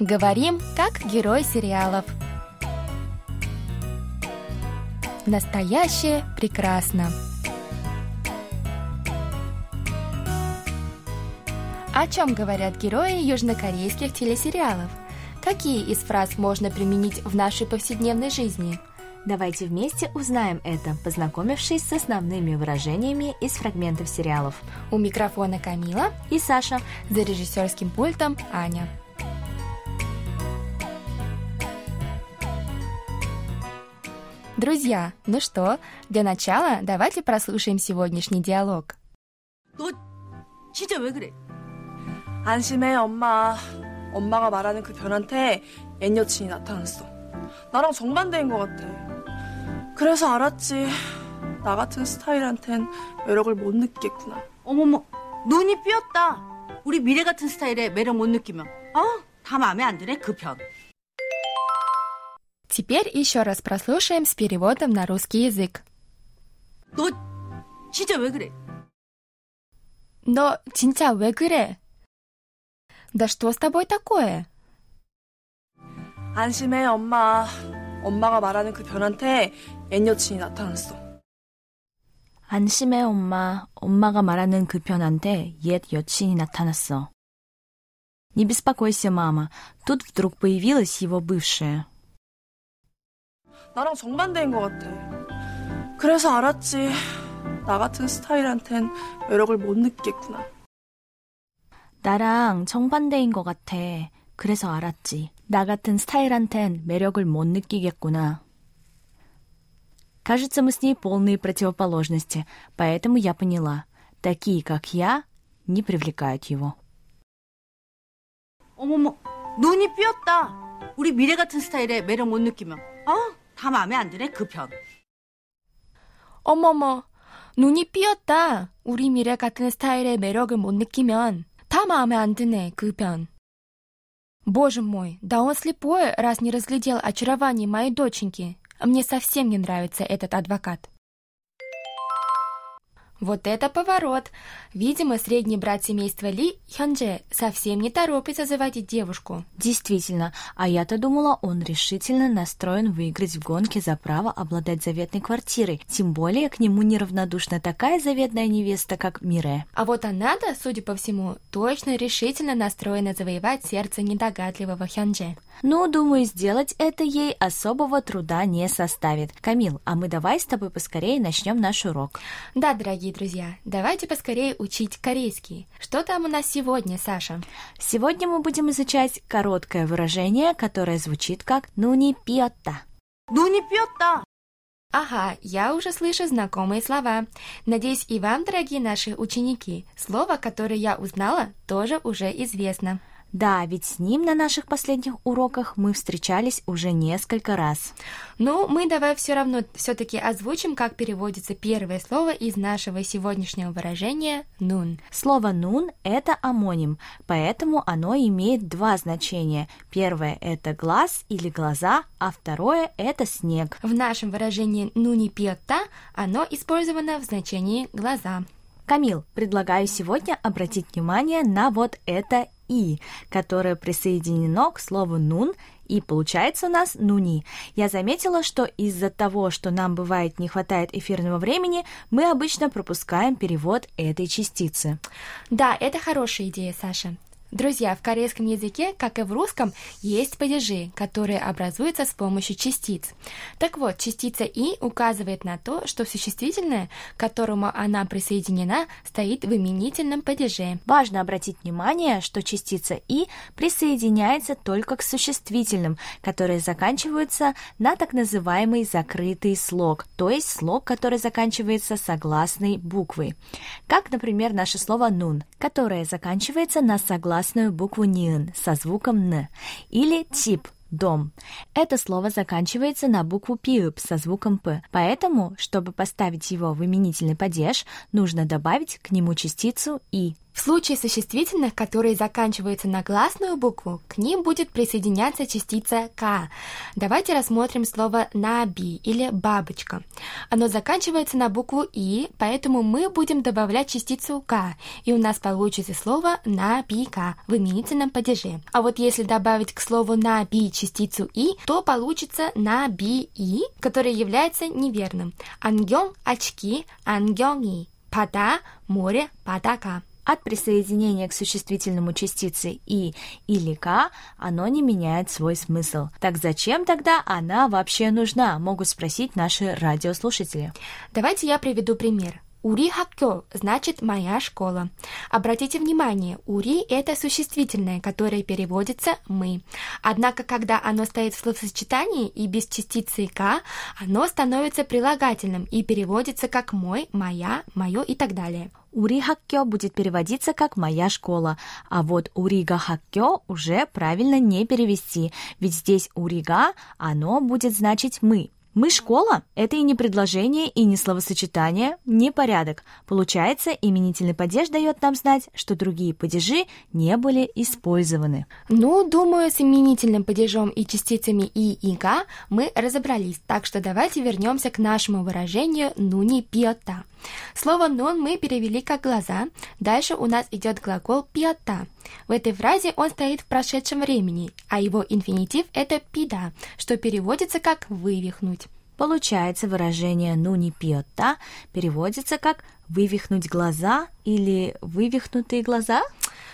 Говорим, как герой сериалов. Настоящее прекрасно. О чем говорят герои южнокорейских телесериалов? Какие из фраз можно применить в нашей повседневной жизни? Давайте вместе узнаем это, познакомившись с основными выражениями из фрагментов сериалов. У микрофона Камила и Саша. За режиссерским пультом Аня. Друзья, ну что, для начала давайте прослушаем сегодняшний диалог. 너 진짜 왜 그래? 안심해 엄마. 엄마가 말하는 그 변한테 옛 여친이 나타났어. 나랑 정반대인 것 같아. 그래서 알았지. 나 같은 스타일한텐 매력을 못 느끼겠구나. 어머머, 눈이 삐었다. 우리 미래 같은 스타일에 매력 못 느끼면, 어? 다 마음에 안 드네, 그 편. Теперь еще раз прослушаем с переводом на русский язык. 너 진짜 왜 그래? 너 진짜 왜 그래? Да что с тобой такое? 안심해 엄마. 엄마가 말하는 그 변한테 옛 여친이 나타났어. 안심해 엄마. 엄마가 말하는 그 편한테 옛 여친이 나타났어. Не беспокойся, мама. Тут вдруг появилась его бывшая. 나랑 정반대인 것 같아. 그래서 알았지. 나 같은 스타일한텐 매력을 못 느끼겠구나. 나랑 정반대인 것 같아. 그래서 알았지. 나 같은 스타일한텐 매력을 못 느끼겠구나. Кажется, мы с ней полные противоположности, поэтому я поняла. Такие, как я, не привлекают его. 어머머, 눈이 삐었다. 우리 미래 같은 스타일에 매력 못 느끼면, 어? 다 마음에 안 드네, 그 편. 어머머, 눈이 삐었다. 우리 미래 같은 스타일의 매력을 못 느끼면 다 마음에 안 드네, 그 편. Боже мой, да он слепой, раз не разглядел очарование моей доченьки. Мне совсем не нравится этот адвокат. Вот это поворот! Видимо, средний брат семейства Ли, Хёнже, совсем не торопится заводить девушку. Действительно, а я-то думала, он решительно настроен выиграть в гонке за право обладать заветной квартирой. Тем более к нему неравнодушна такая заветная невеста, как Мире. А вот она-то, судя по всему, точно решительно настроена завоевать сердце недогадливого Хёнже. Ну, думаю, сделать это ей особого труда не составит. Камил, а мы давай с тобой поскорее начнем наш урок. Да, дорогие друзья, давайте поскорее учить корейский. Что там у нас сегодня, Саша? Сегодня мы будем изучать короткое выражение, которое звучит как «нуни пьотта». «Нуни пьотта». Ага, я уже слышу знакомые слова. Надеюсь, и вам, дорогие наши ученики, слово, которое я узнала, тоже уже известно. Да, ведь с ним на наших последних уроках мы встречались уже несколько раз. Ну, мы давай все равно все-таки озвучим, как переводится первое слово из нашего сегодняшнего выражения «нун». Слово «нун» — это амоним, поэтому оно имеет два значения. Первое — это глаз или глаза, а второе — это снег. В нашем выражении «нуни пьота» оно использовано в значении «глаза». Камил, предлагаю сегодня обратить внимание на вот это «и», которое присоединено к слову «нун», и получается у нас «нуни». Я заметила, что из-за того, что нам бывает не хватает эфирного времени, мы обычно пропускаем перевод этой частицы. Да, это хорошая идея, Саша. Друзья, в корейском языке, как и в русском, есть падежи, которые образуются с помощью частиц. Так вот, частица «и» указывает на то, что существительное, к которому она присоединена, стоит в именительном падеже. Важно обратить внимание, что частица «и» присоединяется только к существительным, которые заканчиваются на так называемый закрытый слог, то есть слог, который заканчивается согласной буквой. Как, например, наше слово «нун», которое заканчивается на согласной гласную букву ниын со звуком н, или тип дом. Это слово заканчивается на букву пиып со звуком п, поэтому, чтобы поставить его в именительный падеж, нужно добавить к нему частицу и. В случае существительных, которые заканчиваются на гласную букву, к ним будет присоединяться частица «к». Давайте рассмотрим слово «наби» или «бабочка». Оно заканчивается на букву «и», поэтому мы будем добавлять частицу «к», и у нас получится слово «набика» в именительном падеже. А вот если добавить к слову «наби» частицу «и», то получится «наби-и», которое является неверным. Ангён – очки, ангёнги. Пада – море, падака. От присоединения к существительному частицы «и» или «ка» оно не меняет свой смысл. Так зачем тогда она вообще нужна, могут спросить наши радиослушатели. Давайте я приведу пример. Ури хакё значит моя школа. Обратите внимание, ури это существительное, которое переводится мы. Однако, когда оно стоит в словосочетании и без частицы к, оно становится прилагательным и переводится как мой, моя, мое и так далее. Ури хакё будет переводиться как «моя школа», а вот урига хакё уже правильно не перевести, ведь здесь урига, оно будет значить «мы». Мы школа – это и не предложение, и не словосочетание, не порядок. Получается, именительный падеж дает нам знать, что другие падежи не были использованы. Ну, думаю, с именительным падежом и частицами «и» и «га» мы разобрались, так что давайте вернемся к нашему выражению «нуни пиота». Слово «нун» мы перевели как «глаза». Дальше у нас идет глагол «пиота». В этой фразе он стоит в прошедшем времени, а его инфинитив – это «пида», что переводится как «вывихнуть». Получается выражение «ну не пьета» переводится как «вывихнуть глаза» или «вывихнутые глаза»?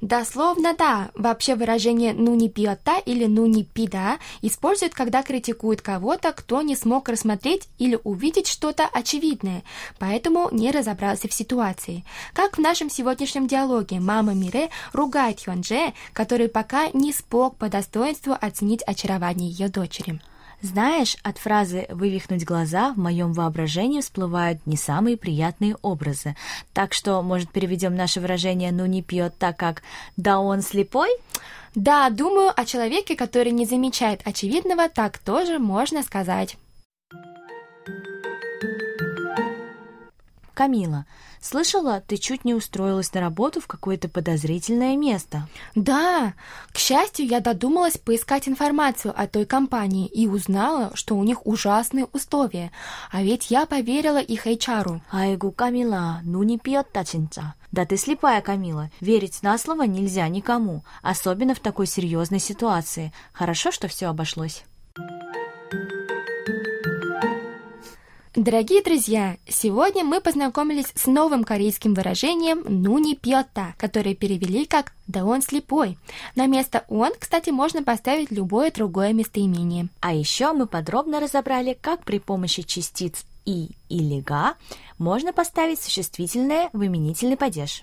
Дословно да. Вообще выражение «ну не пьета» или «ну не пида» используют, когда критикуют кого-то, кто не смог рассмотреть или увидеть что-то очевидное, поэтому не разобрался в ситуации. Как в нашем сегодняшнем диалоге мама Мире ругает Хёнже, который пока не смог по достоинству оценить очарование ее дочери. Знаешь, от фразы «вывихнуть глаза» в моем воображении всплывают не самые приятные образы. Так что, может, переведем наше выражение «ну не пьет так, как «да он слепой»? Да, думаю, о человеке, который не замечает очевидного, так тоже можно сказать. Камила, слышала, ты чуть не устроилась на работу в какое-то подозрительное место. Да, к счастью, я додумалась поискать информацию о той компании и узнала, что у них ужасные условия. А ведь я поверила их HR. Айгу, Камила, ну не пьет-то 진짜. Да ты слепая, Камила. Верить на слово нельзя никому, особенно в такой серьезной ситуации. Хорошо, что все обошлось. Дорогие друзья, сегодня мы познакомились с новым корейским выражением «нуни пьота», которое перевели как «да он слепой». На место «он», кстати, можно поставить любое другое местоимение. А еще мы подробно разобрали, как при помощи частиц «и» или «га» можно поставить существительное в именительный падеж.